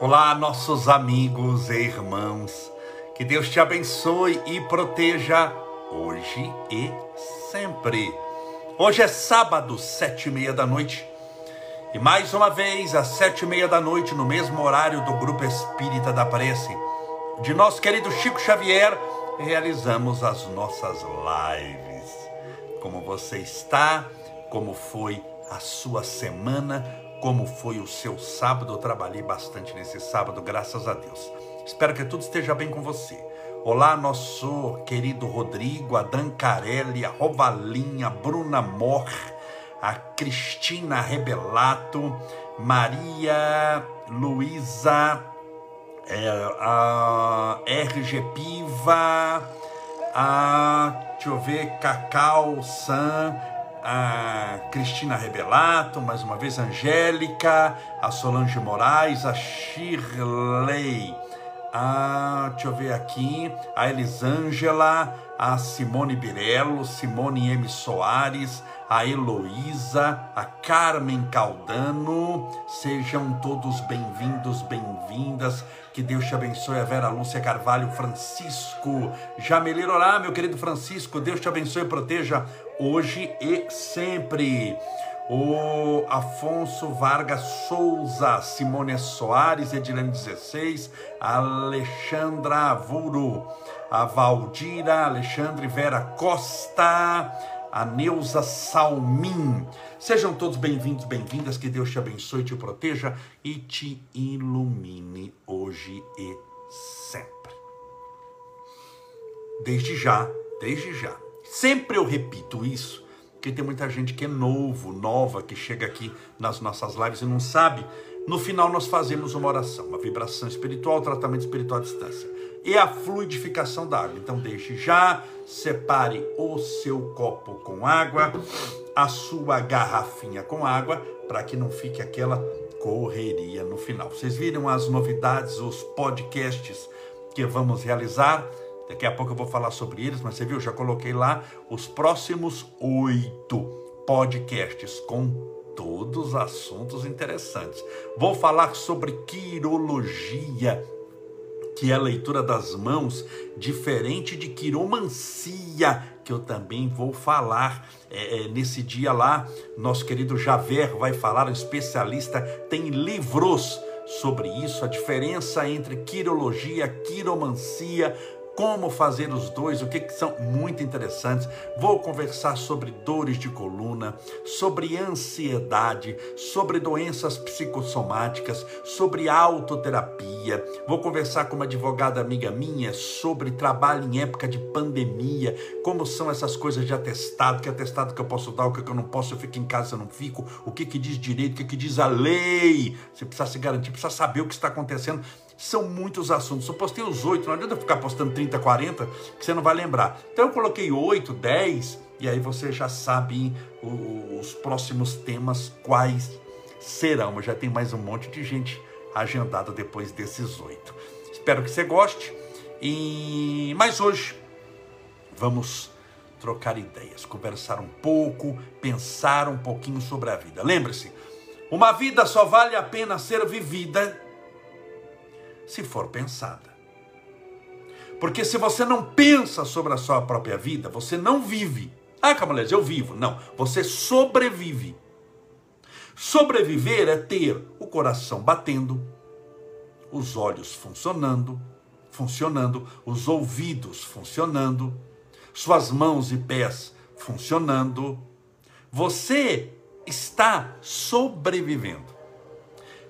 Olá, nossos amigos e irmãos. Que Deus te abençoe e proteja hoje e sempre. Hoje é sábado, sete e meia da noite. E mais uma vez, às sete e meia da noite, no mesmo horário do Grupo Espírita da Prece, de nosso querido Chico Xavier, realizamos as nossas lives. Como você está? Como foi a sua semana? Como foi o seu sábado. Eu trabalhei bastante nesse sábado, graças a Deus. Espero que tudo esteja bem com você. Olá, nosso querido Rodrigo, a Dan Carelli, a Rovalinha, a Bruna Mor, a Cristina Rebelato, Maria Luísa, é, a RG Piva, a, deixa eu ver, Cacau San, a Cristina Rebelato, mais uma vez, Angélica, a Solange Moraes, a Shirley, a, deixa eu ver aqui, a Elisângela, a Simone Birello, Simone M. Soares, a Heloísa, a Carmen Caldano, sejam todos bem-vindos, bem-vindas, que Deus te abençoe, a Vera Lúcia Carvalho, Francisco, Jameleiro, olá meu querido Francisco, Deus te abençoe e proteja hoje e sempre. O Afonso Vargas Souza, Simone Soares, Edilene 16, Alexandra Avuro, a Valdira, Alexandre Vera Costa, a Neuza Salmin. Sejam todos bem-vindos, bem-vindas, que Deus te abençoe, te proteja e te ilumine hoje e sempre. Desde já, desde já Sempre eu repito isso, porque tem muita gente que é novo, nova, que chega aqui nas nossas lives e não sabe. No final nós fazemos uma oração, uma vibração espiritual, tratamento espiritual à distância e a fluidificação da água. Então desde já, separe o seu copo com água, a sua garrafinha com água, para que não fique aquela correria no final. Vocês viram as novidades, os podcasts que vamos realizar? Daqui a pouco eu vou falar sobre eles, mas você viu, já coloquei lá os próximos oito podcasts com todos os assuntos interessantes. Vou falar sobre quirologia, que é a leitura das mãos, diferente de quiromancia, que eu também vou falar é, é, nesse dia lá. Nosso querido Javer vai falar, um especialista, tem livros sobre isso, a diferença entre quirologia, quiromancia, como fazer os dois, o que, que são muito interessantes. Vou conversar sobre dores de coluna, sobre ansiedade, sobre doenças psicossomáticas, sobre autoterapia. Vou conversar com uma advogada amiga minha sobre trabalho em época de pandemia, como são essas coisas de atestado, que atestado que eu posso dar, o que eu não posso, eu fico em casa, eu não fico, o que, que diz direito, o que, que diz a lei. Você precisa se garantir, precisa saber o que está acontecendo são muitos assuntos. Eu postei os oito, não adianta ficar postando 30, 40, que você não vai lembrar. Então eu coloquei oito, dez, e aí você já sabe os próximos temas quais serão. Já tem mais um monte de gente agendada depois desses oito. Espero que você goste. E mas hoje vamos trocar ideias, conversar um pouco, pensar um pouquinho sobre a vida. Lembre-se, uma vida só vale a pena ser vivida se for pensada. Porque se você não pensa sobre a sua própria vida, você não vive. Ah, Camalesia, eu vivo. Não, você sobrevive. Sobreviver é ter o coração batendo, os olhos funcionando, funcionando, os ouvidos funcionando, suas mãos e pés funcionando. Você está sobrevivendo.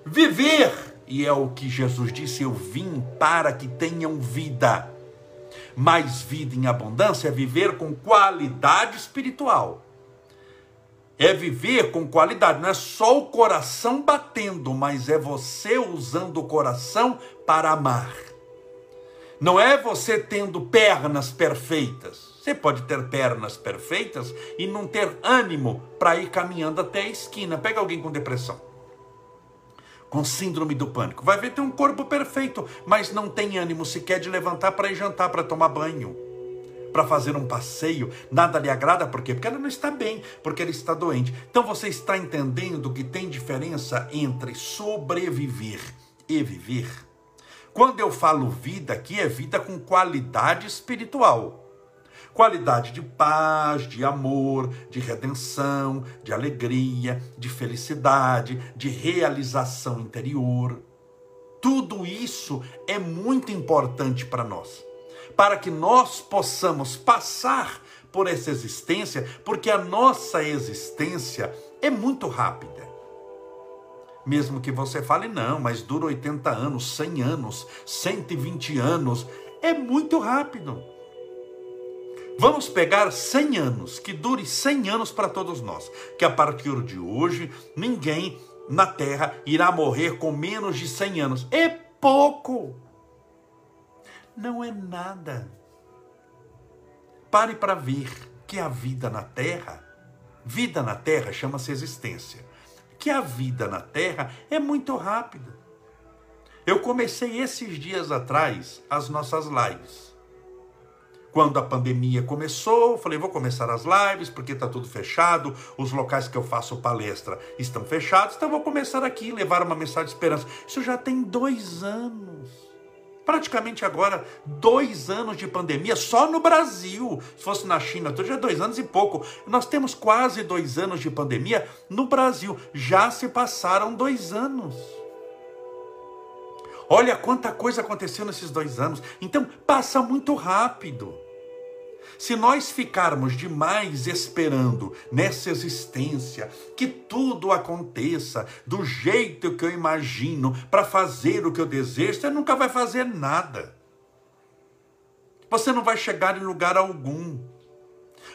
Viver e é o que Jesus disse: Eu vim para que tenham vida. Mais vida em abundância é viver com qualidade espiritual. É viver com qualidade, não é só o coração batendo, mas é você usando o coração para amar. Não é você tendo pernas perfeitas. Você pode ter pernas perfeitas e não ter ânimo para ir caminhando até a esquina. Pega alguém com depressão com síndrome do pânico. Vai ver tem um corpo perfeito, mas não tem ânimo sequer de levantar para ir jantar, para tomar banho, para fazer um passeio. Nada lhe agrada, por quê? Porque ela não está bem, porque ela está doente. Então você está entendendo que tem diferença entre sobreviver e viver. Quando eu falo vida aqui, é vida com qualidade espiritual. Qualidade de paz, de amor, de redenção, de alegria, de felicidade, de realização interior. Tudo isso é muito importante para nós, para que nós possamos passar por essa existência, porque a nossa existência é muito rápida. Mesmo que você fale, não, mas dura 80 anos, 100 anos, 120 anos, é muito rápido. Vamos pegar 100 anos, que dure 100 anos para todos nós, que a partir de hoje ninguém na Terra irá morrer com menos de 100 anos. É pouco. Não é nada. Pare para ver que a vida na Terra, vida na Terra chama-se existência, que a vida na Terra é muito rápida. Eu comecei esses dias atrás as nossas lives. Quando a pandemia começou, falei, vou começar as lives, porque está tudo fechado, os locais que eu faço palestra estão fechados, então vou começar aqui, levar uma mensagem de esperança. Isso já tem dois anos. Praticamente agora, dois anos de pandemia só no Brasil. Se fosse na China, já dois anos e pouco. Nós temos quase dois anos de pandemia no Brasil. Já se passaram dois anos. Olha quanta coisa aconteceu nesses dois anos. Então, passa muito rápido. Se nós ficarmos demais esperando nessa existência que tudo aconteça do jeito que eu imagino, para fazer o que eu desejo, você nunca vai fazer nada. Você não vai chegar em lugar algum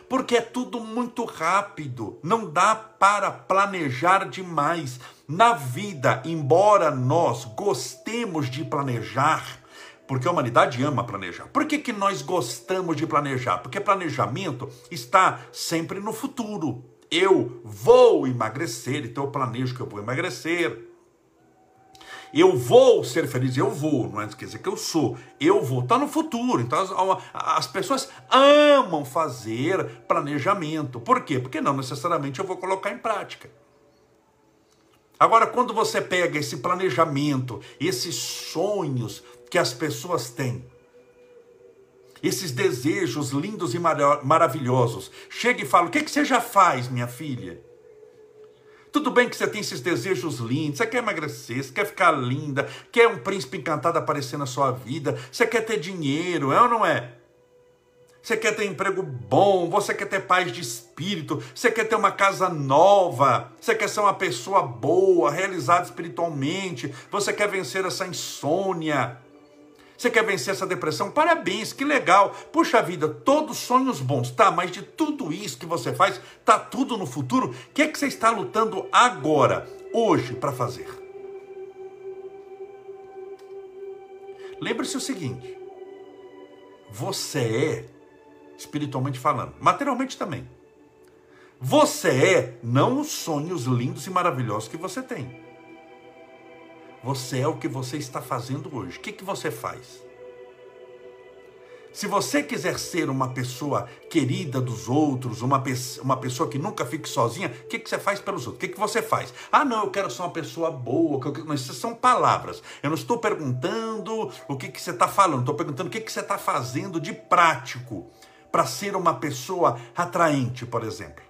porque é tudo muito rápido, não dá para planejar demais. Na vida, embora nós gostemos de planejar, porque a humanidade ama planejar. Por que, que nós gostamos de planejar? Porque planejamento está sempre no futuro. Eu vou emagrecer, então eu planejo que eu vou emagrecer. Eu vou ser feliz, eu vou, não é quer dizer que eu sou, eu vou, está no futuro. Então as, as pessoas amam fazer planejamento. Por quê? Porque não necessariamente eu vou colocar em prática. Agora, quando você pega esse planejamento, esses sonhos que as pessoas têm, esses desejos lindos e maravilhosos, chega e fala: O que, que você já faz, minha filha? Tudo bem que você tem esses desejos lindos, você quer emagrecer, você quer ficar linda, quer um príncipe encantado aparecer na sua vida, você quer ter dinheiro, é ou não é? Você quer ter emprego bom, você quer ter paz de espírito, você quer ter uma casa nova, você quer ser uma pessoa boa, realizada espiritualmente, você quer vencer essa insônia, você quer vencer essa depressão? Parabéns, que legal. Puxa vida, todos sonhos bons, tá? Mas de tudo isso que você faz, tá tudo no futuro. O que é que você está lutando agora, hoje, para fazer? Lembre-se o seguinte: você é, espiritualmente falando, materialmente também. Você é não os sonhos lindos e maravilhosos que você tem. Você é o que você está fazendo hoje. O que, que você faz? Se você quiser ser uma pessoa querida dos outros, uma, uma pessoa que nunca fique sozinha, o que, que você faz pelos outros? O que, que você faz? Ah, não, eu quero ser uma pessoa boa. Mas isso são palavras. Eu não estou perguntando o que, que você está falando, estou perguntando o que, que você está fazendo de prático para ser uma pessoa atraente, por exemplo.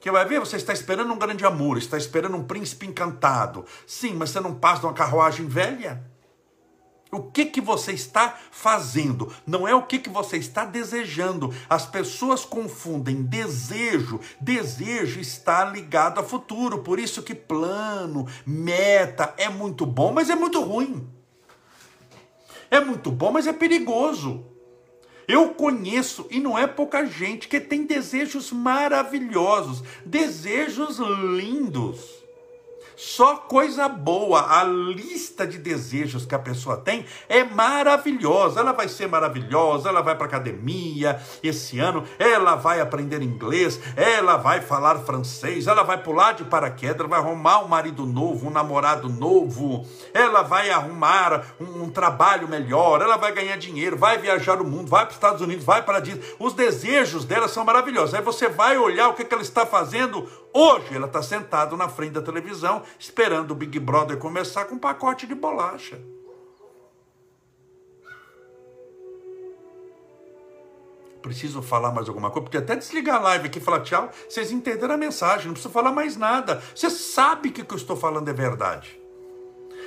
Que vai ver, você está esperando um grande amor, está esperando um príncipe encantado. Sim, mas você não passa de uma carruagem velha? O que que você está fazendo? Não é o que que você está desejando. As pessoas confundem desejo. Desejo está ligado a futuro. Por isso que plano, meta é muito bom, mas é muito ruim. É muito bom, mas é perigoso. Eu conheço, e não é pouca gente, que tem desejos maravilhosos, desejos lindos. Só coisa boa. A lista de desejos que a pessoa tem é maravilhosa. Ela vai ser maravilhosa, ela vai para academia esse ano, ela vai aprender inglês, ela vai falar francês, ela vai pular de paraquedas, vai arrumar um marido novo, um namorado novo, ela vai arrumar um, um trabalho melhor, ela vai ganhar dinheiro, vai viajar o mundo, vai para os Estados Unidos, vai para Disney. Os desejos dela são maravilhosos. Aí você vai olhar o que, que ela está fazendo Hoje ela está sentada na frente da televisão televisão, esperando o Big Brother começar com um pacote de bolacha. Preciso falar mais alguma coisa? Porque até desligar a live aqui e falar tchau, vocês entenderam a mensagem, não preciso falar mais nada. Você sabe que o que eu estou falando é verdade.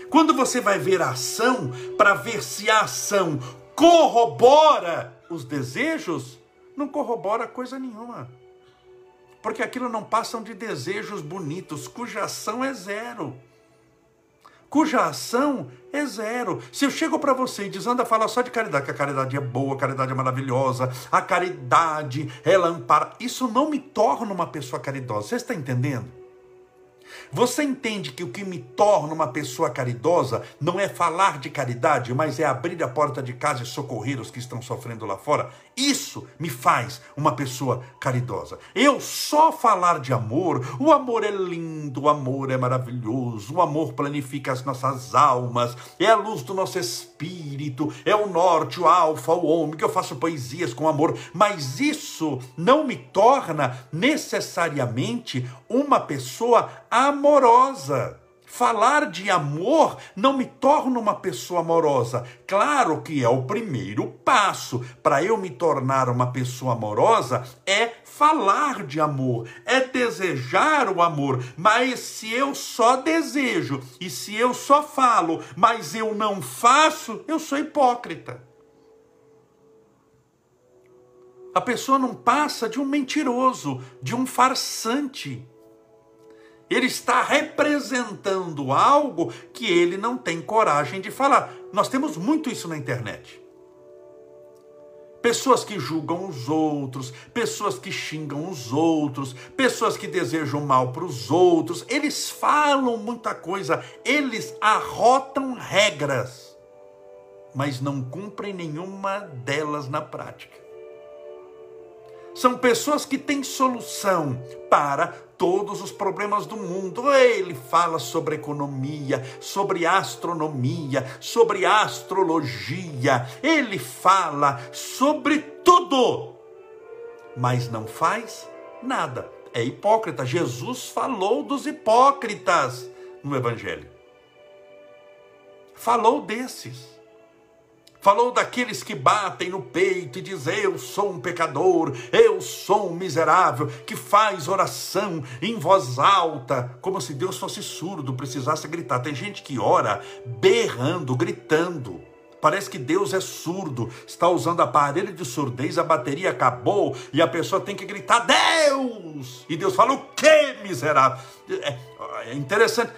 Quando você vai ver a ação, para ver se a ação corrobora os desejos, não corrobora coisa nenhuma. Porque aquilo não passam de desejos bonitos, cuja ação é zero cuja ação é zero. Se eu chego para você e diz, anda, fala só de caridade, que a caridade é boa, a caridade é maravilhosa, a caridade, ela ampara. Isso não me torna uma pessoa caridosa. Você está entendendo? Você entende que o que me torna uma pessoa caridosa não é falar de caridade, mas é abrir a porta de casa e socorrer os que estão sofrendo lá fora? Isso me faz uma pessoa caridosa. Eu só falar de amor, o amor é lindo, o amor é maravilhoso, o amor planifica as nossas almas, é a luz do nosso espírito, é o norte, o alfa, o ômega. Eu faço poesias com amor, mas isso não me torna necessariamente uma pessoa amorosa. Falar de amor não me torna uma pessoa amorosa. Claro que é o primeiro passo. Para eu me tornar uma pessoa amorosa, é falar de amor, é desejar o amor. Mas se eu só desejo e se eu só falo, mas eu não faço, eu sou hipócrita. A pessoa não passa de um mentiroso, de um farsante. Ele está representando algo que ele não tem coragem de falar. Nós temos muito isso na internet. Pessoas que julgam os outros, pessoas que xingam os outros, pessoas que desejam mal para os outros, eles falam muita coisa, eles arrotam regras, mas não cumprem nenhuma delas na prática. São pessoas que têm solução para todos os problemas do mundo. Ele fala sobre economia, sobre astronomia, sobre astrologia. Ele fala sobre tudo, mas não faz nada. É hipócrita. Jesus falou dos hipócritas no Evangelho. Falou desses. Falou daqueles que batem no peito e dizem: Eu sou um pecador, eu sou um miserável, que faz oração em voz alta, como se Deus fosse surdo, precisasse gritar. Tem gente que ora berrando, gritando. Parece que Deus é surdo, está usando aparelho de surdez, a bateria acabou e a pessoa tem que gritar: Deus! E Deus fala: O que, miserável? É, é interessante.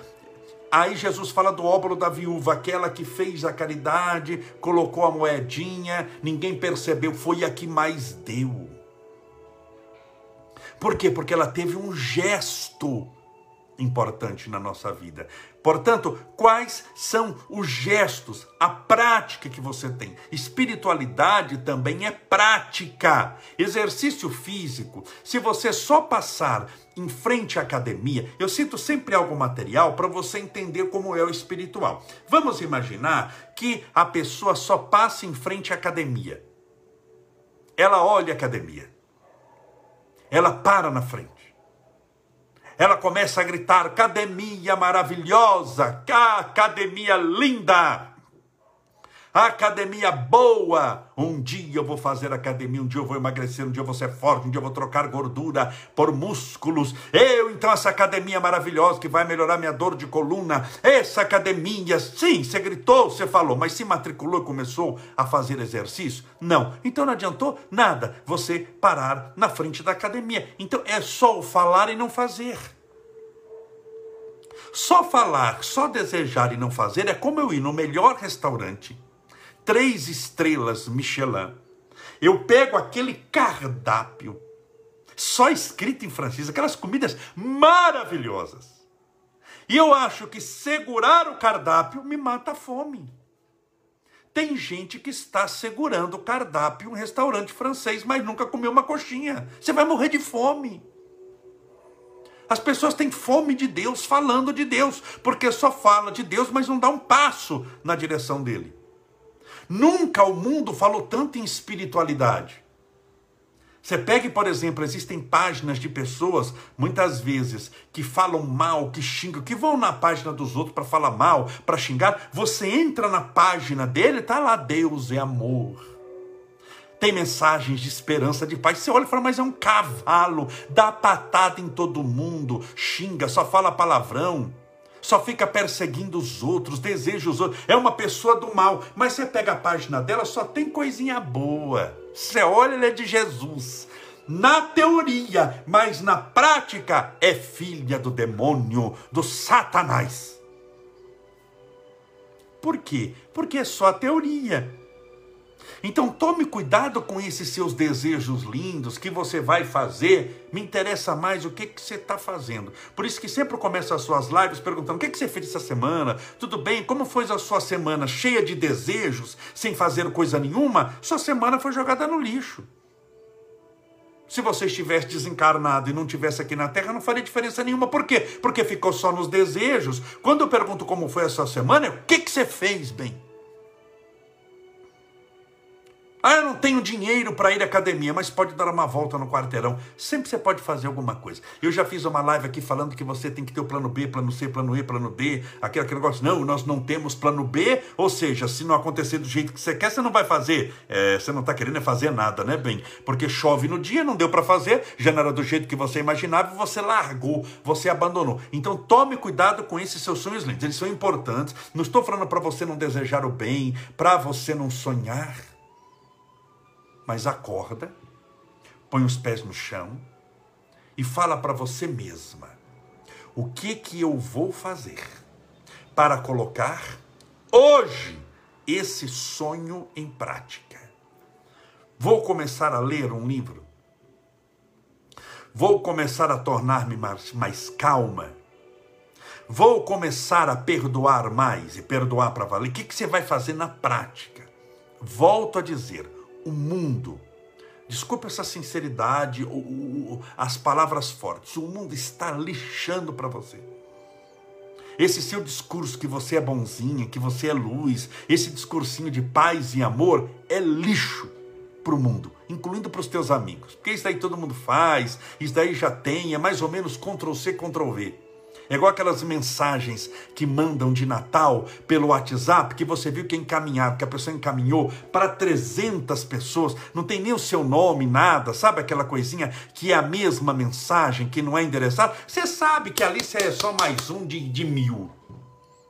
Aí Jesus fala do óbolo da viúva, aquela que fez a caridade, colocou a moedinha, ninguém percebeu, foi a que mais deu. Por quê? Porque ela teve um gesto importante na nossa vida. Portanto, quais são os gestos, a prática que você tem? Espiritualidade também é prática. Exercício físico, se você só passar em frente à academia, eu cito sempre algo material para você entender como é o espiritual. Vamos imaginar que a pessoa só passa em frente à academia. Ela olha a academia. Ela para na frente ela começa a gritar: academia maravilhosa, academia linda, academia boa. Um dia eu vou fazer academia, um dia eu vou emagrecer, um dia eu vou ser forte, um dia eu vou trocar gordura por músculos. Eu, então, essa academia maravilhosa que vai melhorar minha dor de coluna, essa academia, sim, você gritou, você falou, mas se matriculou e começou a fazer exercício? Não. Então não adiantou nada você parar na frente da academia. Então é só o falar e não fazer. Só falar, só desejar e não fazer é como eu ir no melhor restaurante três estrelas Michelin. Eu pego aquele cardápio, só escrito em francês, aquelas comidas maravilhosas. E eu acho que segurar o cardápio me mata a fome. Tem gente que está segurando o cardápio em um restaurante francês, mas nunca comeu uma coxinha. Você vai morrer de fome. As pessoas têm fome de Deus, falando de Deus, porque só fala de Deus, mas não dá um passo na direção dele. Nunca o mundo falou tanto em espiritualidade. Você pegue, por exemplo, existem páginas de pessoas, muitas vezes, que falam mal, que xingam, que vão na página dos outros para falar mal, para xingar. Você entra na página dele, tá lá, Deus é amor. Tem mensagens de esperança, de paz. Você olha e fala, mas é um cavalo, dá patada em todo mundo, xinga, só fala palavrão só fica perseguindo os outros, deseja os outros, é uma pessoa do mal. Mas você pega a página dela, só tem coisinha boa. Você olha, ele é de Jesus. Na teoria, mas na prática, é filha do demônio, do Satanás. Por quê? Porque é só a teoria. Então tome cuidado com esses seus desejos lindos que você vai fazer. Me interessa mais o que, que você está fazendo. Por isso que sempre começo as suas lives perguntando: o que, que você fez essa semana? Tudo bem? Como foi a sua semana cheia de desejos, sem fazer coisa nenhuma? Sua semana foi jogada no lixo. Se você estivesse desencarnado e não tivesse aqui na Terra, não faria diferença nenhuma. Por quê? Porque ficou só nos desejos. Quando eu pergunto como foi a sua semana, o que, que você fez bem? Ah, eu não tenho dinheiro para ir à academia, mas pode dar uma volta no quarteirão. Sempre você pode fazer alguma coisa. Eu já fiz uma live aqui falando que você tem que ter o plano B, plano C, plano E, plano D, aquele, aquele negócio. Não, nós não temos plano B, ou seja, se não acontecer do jeito que você quer, você não vai fazer. É, você não está querendo é fazer nada, né, bem? Porque chove no dia, não deu para fazer, já não era do jeito que você imaginava, você largou, você abandonou. Então tome cuidado com esses seus sonhos lindos, eles são importantes. Não estou falando para você não desejar o bem, para você não sonhar mas acorda, põe os pés no chão e fala para você mesma: o que que eu vou fazer para colocar hoje esse sonho em prática? Vou começar a ler um livro? Vou começar a tornar-me mais, mais calma? Vou começar a perdoar mais e perdoar para valer? O que, que você vai fazer na prática? Volto a dizer: o mundo. Desculpe essa sinceridade, ou, as palavras fortes. O mundo está lixando para você. Esse seu discurso que você é bonzinha, que você é luz, esse discursinho de paz e amor é lixo para o mundo, incluindo para os teus amigos. Porque isso daí todo mundo faz, isso daí já tem, é mais ou menos Ctrl C, Ctrl V. É igual aquelas mensagens que mandam de Natal pelo WhatsApp, que você viu que encaminhar, que a pessoa encaminhou para 300 pessoas, não tem nem o seu nome, nada, sabe aquela coisinha que é a mesma mensagem, que não é endereçada? Você sabe que ali é só mais um de, de mil.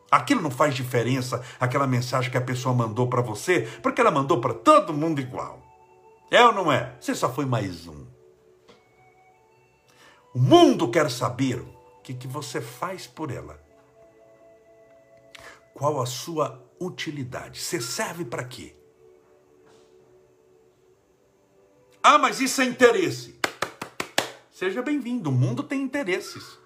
Aquilo não faz diferença, aquela mensagem que a pessoa mandou para você, porque ela mandou para todo mundo igual. É ou não é? Você só foi mais um. O mundo quer saber que, que você faz por ela? Qual a sua utilidade? Você serve para quê? Ah, mas isso é interesse. Seja bem-vindo, o mundo tem interesses.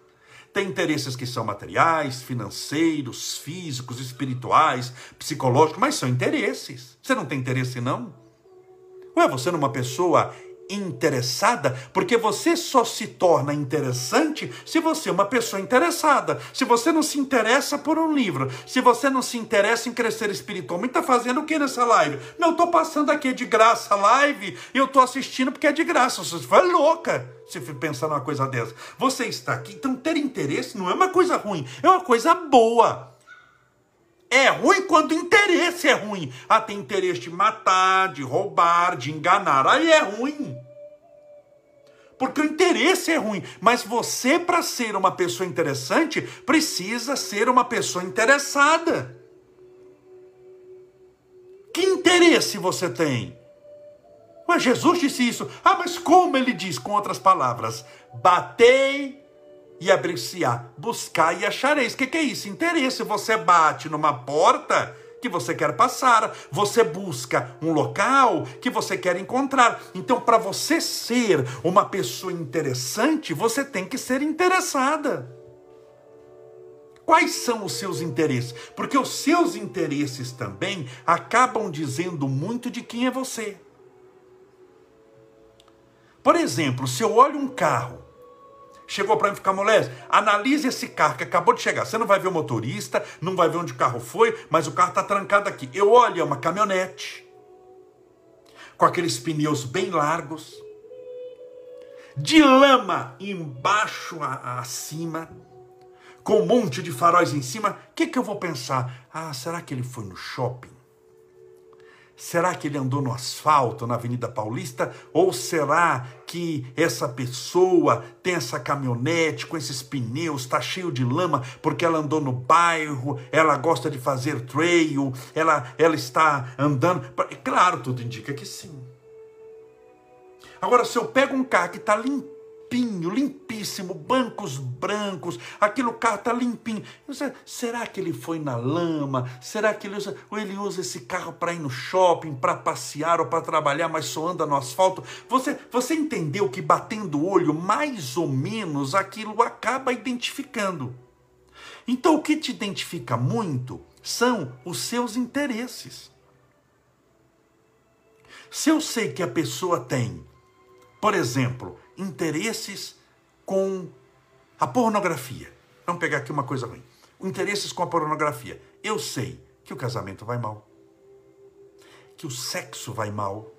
Tem interesses que são materiais, financeiros, físicos, espirituais, psicológicos, mas são interesses. Você não tem interesse, não? Você não é uma pessoa interessada, porque você só se torna interessante se você é uma pessoa interessada. Se você não se interessa por um livro, se você não se interessa em crescer espiritualmente, tá fazendo o que nessa live? Não, tô passando aqui de graça a live e eu tô assistindo porque é de graça. Você foi louca se pensar numa coisa dessa. Você está aqui, então ter interesse não é uma coisa ruim, é uma coisa boa. É ruim quando o interesse é ruim. Ah, tem interesse de matar, de roubar, de enganar. Aí é ruim. Porque o interesse é ruim. Mas você, para ser uma pessoa interessante, precisa ser uma pessoa interessada. Que interesse você tem? Mas Jesus disse isso. Ah, mas como ele diz? Com outras palavras: batei e abrir-se-á. Buscar e achareis. O que, que é isso? Interesse. Você bate numa porta que você quer passar, você busca um local que você quer encontrar. Então, para você ser uma pessoa interessante, você tem que ser interessada. Quais são os seus interesses? Porque os seus interesses também acabam dizendo muito de quem é você. Por exemplo, se eu olho um carro chegou para mim ficar moleste. Analise esse carro que acabou de chegar. Você não vai ver o motorista, não vai ver onde o carro foi, mas o carro está trancado aqui. Eu olho, é uma caminhonete com aqueles pneus bem largos. de lama embaixo a, acima, com um monte de faróis em cima, o que, que eu vou pensar? Ah, será que ele foi no shopping? Será que ele andou no asfalto na Avenida Paulista? Ou será que essa pessoa tem essa caminhonete com esses pneus, está cheio de lama porque ela andou no bairro, ela gosta de fazer trail, ela, ela está andando? Claro, tudo indica que sim. Agora, se eu pego um carro que está limpinho, limpinho, limpíssimo, bancos brancos, aquele carro está limpinho. será que ele foi na lama? Será que ele usa, ou ele usa esse carro para ir no shopping, para passear ou para trabalhar, mas só anda no asfalto? Você, você entendeu que batendo o olho, mais ou menos, aquilo acaba identificando. Então o que te identifica muito são os seus interesses. Se eu sei que a pessoa tem, por exemplo, interesses com a pornografia. Vamos pegar aqui uma coisa ruim. Interesses com a pornografia. Eu sei que o casamento vai mal, que o sexo vai mal,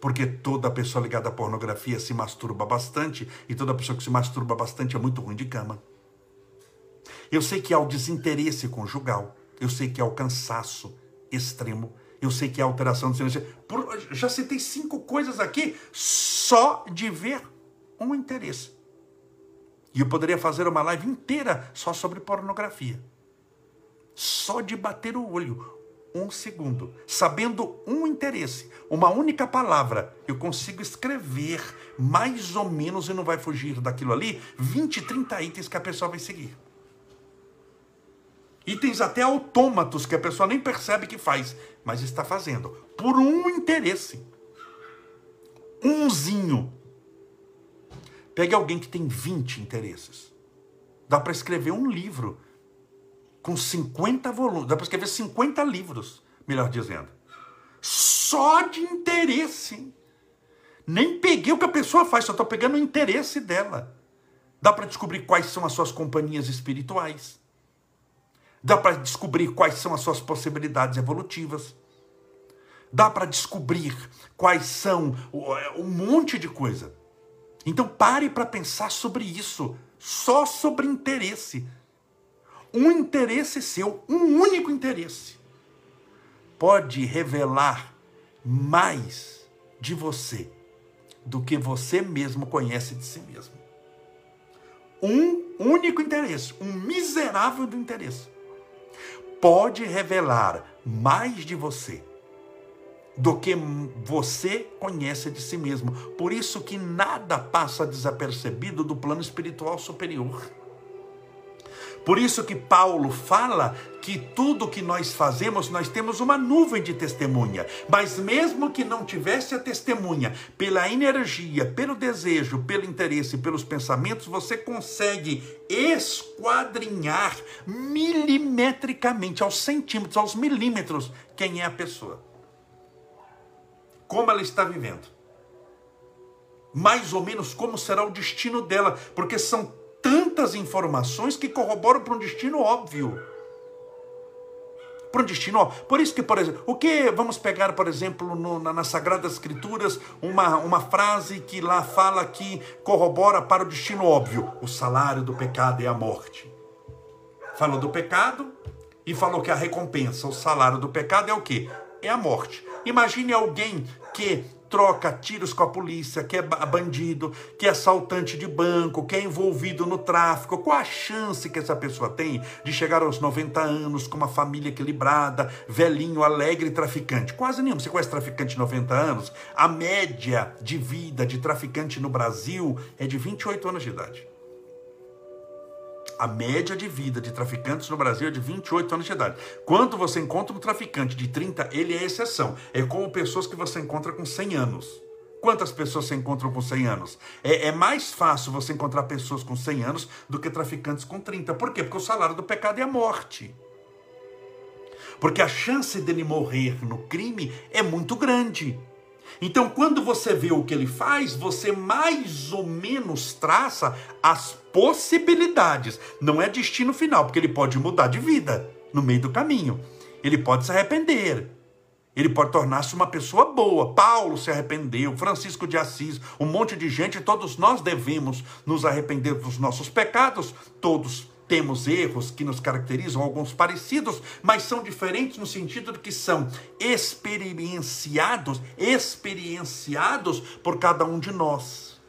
porque toda pessoa ligada à pornografia se masturba bastante e toda pessoa que se masturba bastante é muito ruim de cama. Eu sei que há o desinteresse conjugal, eu sei que há o cansaço extremo, eu sei que é alteração do silêncio. Já citei cinco coisas aqui só de ver um interesse. E eu poderia fazer uma live inteira só sobre pornografia. Só de bater o olho, um segundo, sabendo um interesse, uma única palavra, eu consigo escrever mais ou menos, e não vai fugir daquilo ali, 20, 30 itens que a pessoa vai seguir. Itens até autômatos que a pessoa nem percebe que faz, mas está fazendo por um interesse. Umzinho. Pegue alguém que tem 20 interesses. Dá para escrever um livro com 50 volumes, dá para escrever 50 livros, melhor dizendo. Só de interesse. Nem peguei o que a pessoa faz, só estou pegando o interesse dela. Dá para descobrir quais são as suas companhias espirituais Dá para descobrir quais são as suas possibilidades evolutivas. Dá para descobrir quais são é, um monte de coisa. Então pare para pensar sobre isso, só sobre interesse. Um interesse seu, um único interesse, pode revelar mais de você do que você mesmo conhece de si mesmo. Um único interesse, um miserável do interesse pode revelar mais de você do que você conhece de si mesmo. Por isso que nada passa desapercebido do plano espiritual superior. Por isso que Paulo fala que tudo que nós fazemos, nós temos uma nuvem de testemunha. Mas mesmo que não tivesse a testemunha, pela energia, pelo desejo, pelo interesse, pelos pensamentos, você consegue esquadrinhar milimetricamente, aos centímetros, aos milímetros, quem é a pessoa. Como ela está vivendo. Mais ou menos como será o destino dela, porque são tantas informações que corroboram para um destino óbvio. Para um destino óbvio. Por isso que, por exemplo, o que vamos pegar, por exemplo, no, na, nas Sagradas Escrituras, uma, uma frase que lá fala que corrobora para o destino óbvio: o salário do pecado é a morte. Falou do pecado e falou que a recompensa, o salário do pecado é o que? É a morte. Imagine alguém que troca tiros com a polícia, que é bandido, que é assaltante de banco, que é envolvido no tráfico, qual a chance que essa pessoa tem de chegar aos 90 anos com uma família equilibrada, velhinho, alegre traficante? Quase nenhum. Você conhece traficante de 90 anos? A média de vida de traficante no Brasil é de 28 anos de idade. A média de vida de traficantes no Brasil é de 28 anos de idade. Quando você encontra um traficante de 30, ele é exceção. É como pessoas que você encontra com 100 anos. Quantas pessoas você encontra com 100 anos? É, é, mais fácil você encontrar pessoas com 100 anos do que traficantes com 30. Por quê? Porque o salário do pecado é a morte. Porque a chance dele morrer no crime é muito grande. Então, quando você vê o que ele faz, você mais ou menos traça as possibilidades. Não é destino final, porque ele pode mudar de vida no meio do caminho. Ele pode se arrepender. Ele pode tornar-se uma pessoa boa. Paulo se arrependeu, Francisco de Assis, um monte de gente, todos nós devemos nos arrepender dos nossos pecados, todos temos erros que nos caracterizam, alguns parecidos, mas são diferentes no sentido de que são experienciados, experienciados por cada um de nós.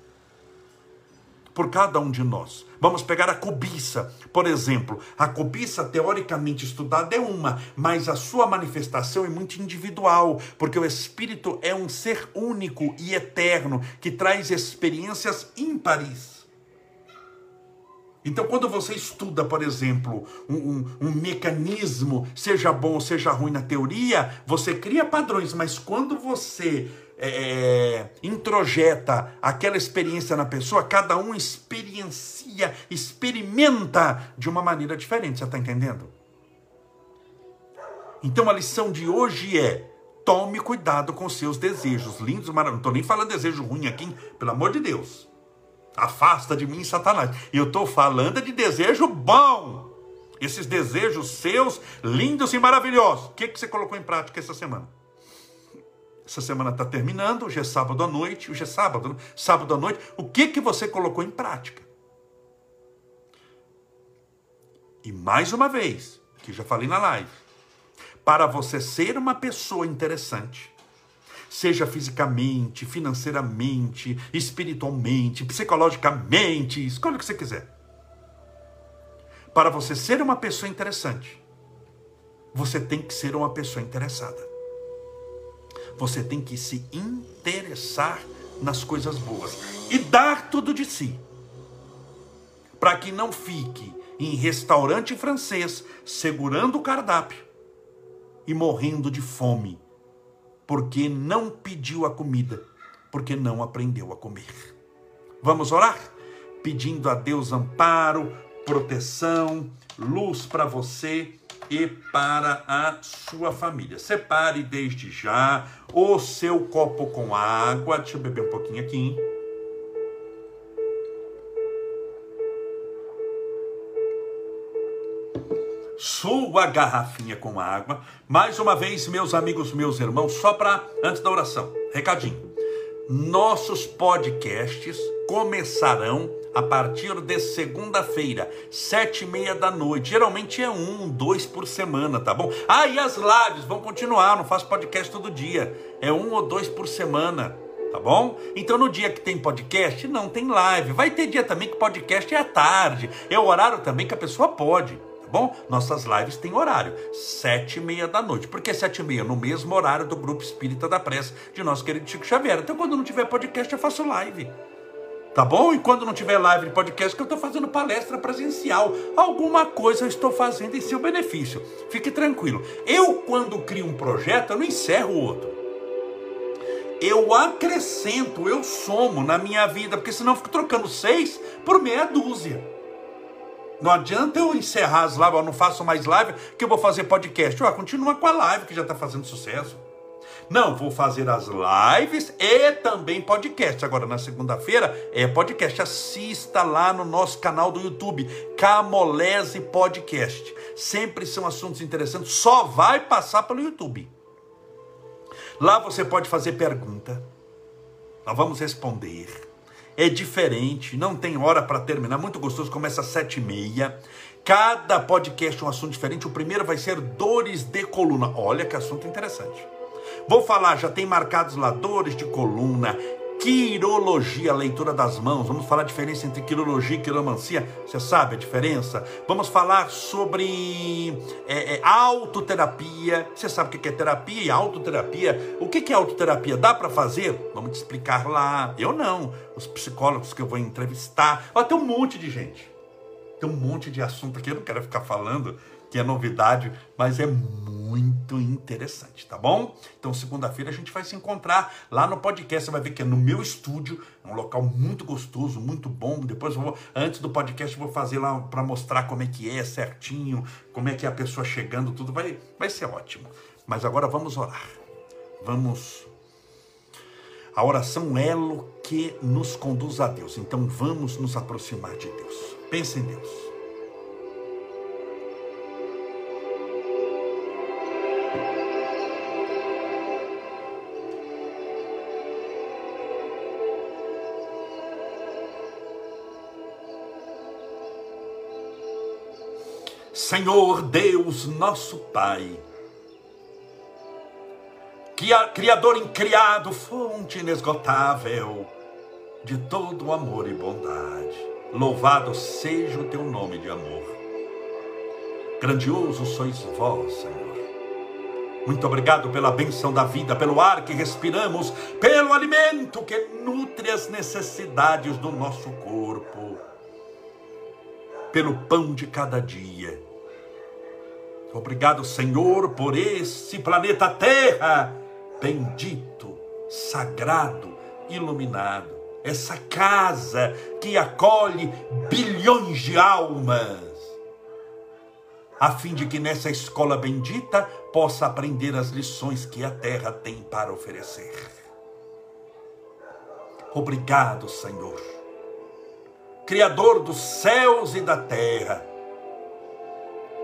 Por cada um de nós. Vamos pegar a cobiça, por exemplo. A cobiça, teoricamente estudada, é uma, mas a sua manifestação é muito individual, porque o espírito é um ser único e eterno que traz experiências ímpares. Então, quando você estuda, por exemplo, um, um, um, mecanismo, seja bom ou seja ruim na teoria, você cria padrões, mas quando você é, é, introjeta aquela experiência na pessoa, cada um experiencia, experimenta de uma maneira diferente, você está entendendo? Então, a lição de hoje é: tome cuidado com seus desejos lindos, maravilhosos. Não estou nem falando desejo ruim aqui, pelo amor de Deus. Afasta de mim, Satanás. E eu estou falando de desejo bom. Esses desejos seus, lindos e maravilhosos. O que, que você colocou em prática essa semana? Essa semana está terminando, hoje é sábado à noite, hoje é sábado, né? sábado à noite. O que, que você colocou em prática? E mais uma vez, que já falei na live, para você ser uma pessoa interessante, seja fisicamente, financeiramente, espiritualmente, psicologicamente, escolha o que você quiser. Para você ser uma pessoa interessante, você tem que ser uma pessoa interessada. Você tem que se interessar nas coisas boas e dar tudo de si. Para que não fique em restaurante francês segurando o cardápio e morrendo de fome porque não pediu a comida, porque não aprendeu a comer. Vamos orar? Pedindo a Deus amparo, proteção, luz para você e para a sua família. Separe desde já o seu copo com água. Deixa eu beber um pouquinho aqui. Sua garrafinha com água. Mais uma vez, meus amigos, meus irmãos, só para antes da oração, recadinho. Nossos podcasts começarão a partir de segunda-feira, sete e meia da noite. Geralmente é um, dois por semana, tá bom? Ah, e as lives vão continuar, não faço podcast todo dia. É um ou dois por semana, tá bom? Então no dia que tem podcast, não tem live. Vai ter dia também que podcast é à tarde. É o horário também que a pessoa pode tá bom? Nossas lives têm horário, sete e meia da noite. Por que sete e meia? No mesmo horário do Grupo Espírita da Prece, de nosso querido Chico Xavier. Então, quando não tiver podcast, eu faço live. Tá bom? E quando não tiver live de podcast, que eu estou fazendo palestra presencial. Alguma coisa eu estou fazendo em seu benefício. Fique tranquilo. Eu, quando crio um projeto, eu não encerro o outro eu acrescento, eu somo na minha vida, porque senão eu fico trocando seis por meia dúzia. Não adianta eu encerrar as lives, eu não faço mais live, que eu vou fazer podcast. Ué, continua com a live que já está fazendo sucesso. Não, vou fazer as lives e também podcast. Agora, na segunda-feira, é podcast. Assista lá no nosso canal do YouTube, Camolese Podcast. Sempre são assuntos interessantes, só vai passar pelo YouTube. Lá você pode fazer pergunta, nós vamos responder é diferente, não tem hora para terminar, muito gostoso, começa às sete e meia. Cada podcast é um assunto diferente. O primeiro vai ser dores de coluna. Olha que assunto interessante. Vou falar, já tem marcados lá dores de coluna, quirologia, leitura das mãos. Vamos falar a diferença entre quirologia e quiromancia. Você sabe a diferença? Vamos falar sobre é, é, autoterapia. Você sabe o que é terapia e autoterapia? O que é autoterapia? Dá para fazer? Vamos te explicar lá. Eu não. Os psicólogos que eu vou entrevistar. Ó, tem um monte de gente. Tem um monte de assunto aqui. Eu não quero ficar falando que é novidade, mas é muito interessante, tá bom? Então, segunda-feira a gente vai se encontrar lá no podcast. Você vai ver que é no meu estúdio, é um local muito gostoso, muito bom. Depois vou, antes do podcast, vou fazer lá para mostrar como é que é certinho, como é que é a pessoa chegando, tudo vai, vai ser ótimo. Mas agora vamos orar. Vamos. A oração é o que nos conduz a Deus. Então vamos nos aproximar de Deus. Pense em Deus. Senhor Deus, nosso Pai, que a Criador incriado, fonte inesgotável de todo amor e bondade. Louvado seja o teu nome de amor. Grandioso sois vós, Senhor. Muito obrigado pela benção da vida, pelo ar que respiramos, pelo alimento que nutre as necessidades do nosso corpo, pelo pão de cada dia. Obrigado, Senhor, por esse planeta Terra bendito, sagrado, iluminado. Essa casa que acolhe bilhões de almas a fim de que nessa escola bendita possa aprender as lições que a terra tem para oferecer. Obrigado, Senhor, Criador dos céus e da terra,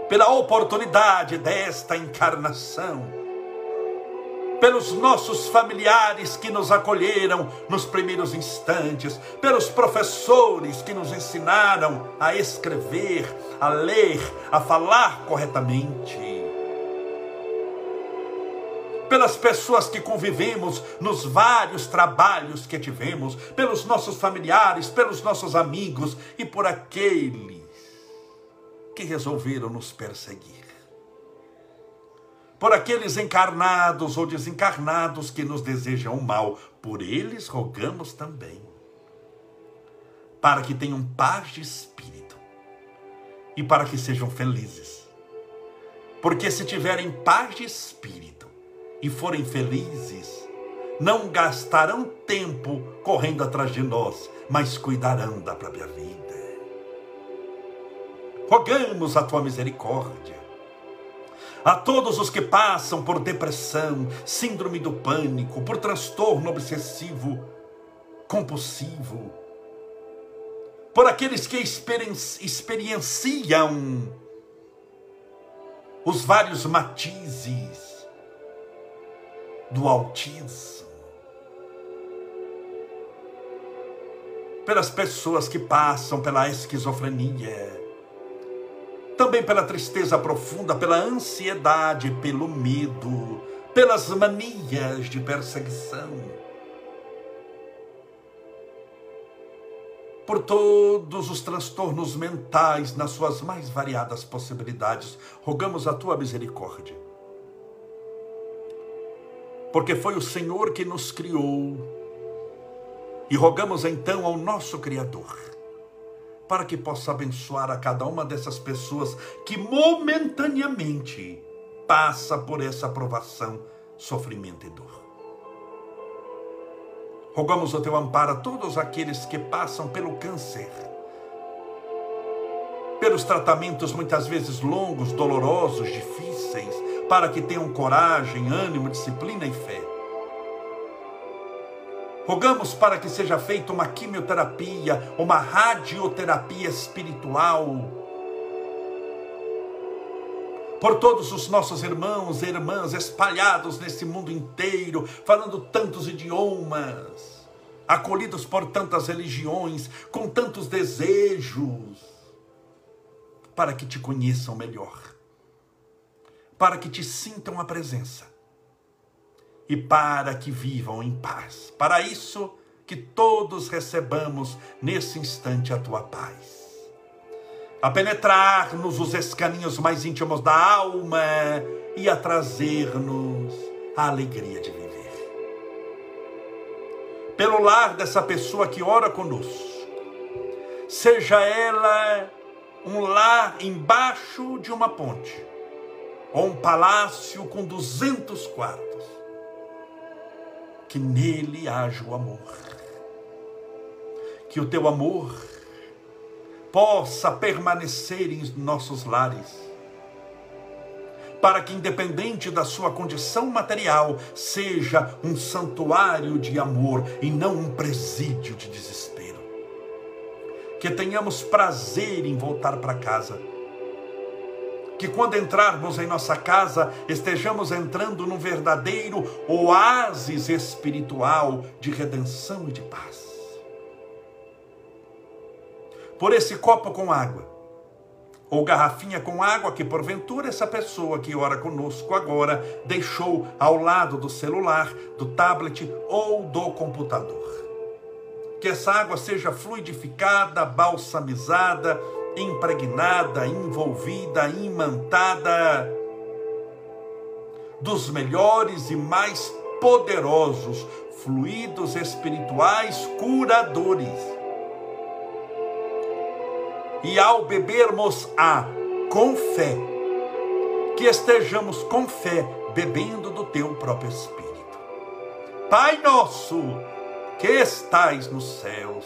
pela oportunidade desta encarnação pelos nossos familiares que nos acolheram nos primeiros instantes, pelos professores que nos ensinaram a escrever, a ler, a falar corretamente, pelas pessoas que convivemos nos vários trabalhos que tivemos, pelos nossos familiares, pelos nossos amigos e por aqueles que resolveram nos perseguir por aqueles encarnados ou desencarnados que nos desejam mal, por eles rogamos também, para que tenham paz de espírito e para que sejam felizes. Porque se tiverem paz de espírito e forem felizes, não gastarão tempo correndo atrás de nós, mas cuidarão da própria vida. Rogamos a tua misericórdia. A todos os que passam por depressão, síndrome do pânico, por transtorno obsessivo, compulsivo, por aqueles que experienciam os vários matizes do autismo, pelas pessoas que passam pela esquizofrenia, também pela tristeza profunda, pela ansiedade, pelo medo, pelas manias de perseguição. Por todos os transtornos mentais nas suas mais variadas possibilidades, rogamos a tua misericórdia. Porque foi o Senhor que nos criou, e rogamos então ao nosso Criador para que possa abençoar a cada uma dessas pessoas que momentaneamente passa por essa provação, sofrimento e dor. Rogamos o teu amparo a todos aqueles que passam pelo câncer, pelos tratamentos muitas vezes longos, dolorosos, difíceis, para que tenham coragem, ânimo, disciplina e fé Rogamos para que seja feita uma quimioterapia, uma radioterapia espiritual. Por todos os nossos irmãos e irmãs espalhados nesse mundo inteiro, falando tantos idiomas, acolhidos por tantas religiões, com tantos desejos, para que te conheçam melhor, para que te sintam a presença e para que vivam em paz. Para isso, que todos recebamos nesse instante a tua paz. A penetrar-nos os escaninhos mais íntimos da alma e a trazer-nos a alegria de viver. Pelo lar dessa pessoa que ora conosco, seja ela um lar embaixo de uma ponte, ou um palácio com duzentos quartos, que nele haja o amor. Que o teu amor possa permanecer em nossos lares. Para que, independente da sua condição material, seja um santuário de amor e não um presídio de desespero. Que tenhamos prazer em voltar para casa que quando entrarmos em nossa casa, estejamos entrando num verdadeiro oásis espiritual de redenção e de paz. Por esse copo com água, ou garrafinha com água que porventura essa pessoa que ora conosco agora deixou ao lado do celular, do tablet ou do computador. Que essa água seja fluidificada, balsamizada, impregnada, envolvida, imantada dos melhores e mais poderosos fluidos espirituais curadores e ao bebermos a com fé, que estejamos com fé bebendo do teu próprio Espírito. Pai nosso, que estais nos céus,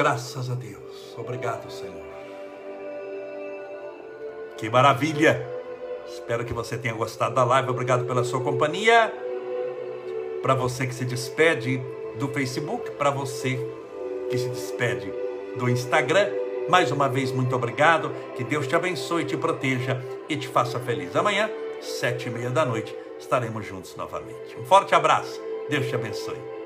Graças a Deus. Obrigado, Senhor. Que maravilha. Espero que você tenha gostado da live. Obrigado pela sua companhia. Para você que se despede do Facebook, para você que se despede do Instagram, mais uma vez, muito obrigado. Que Deus te abençoe, te proteja e te faça feliz. Amanhã, sete e meia da noite, estaremos juntos novamente. Um forte abraço. Deus te abençoe.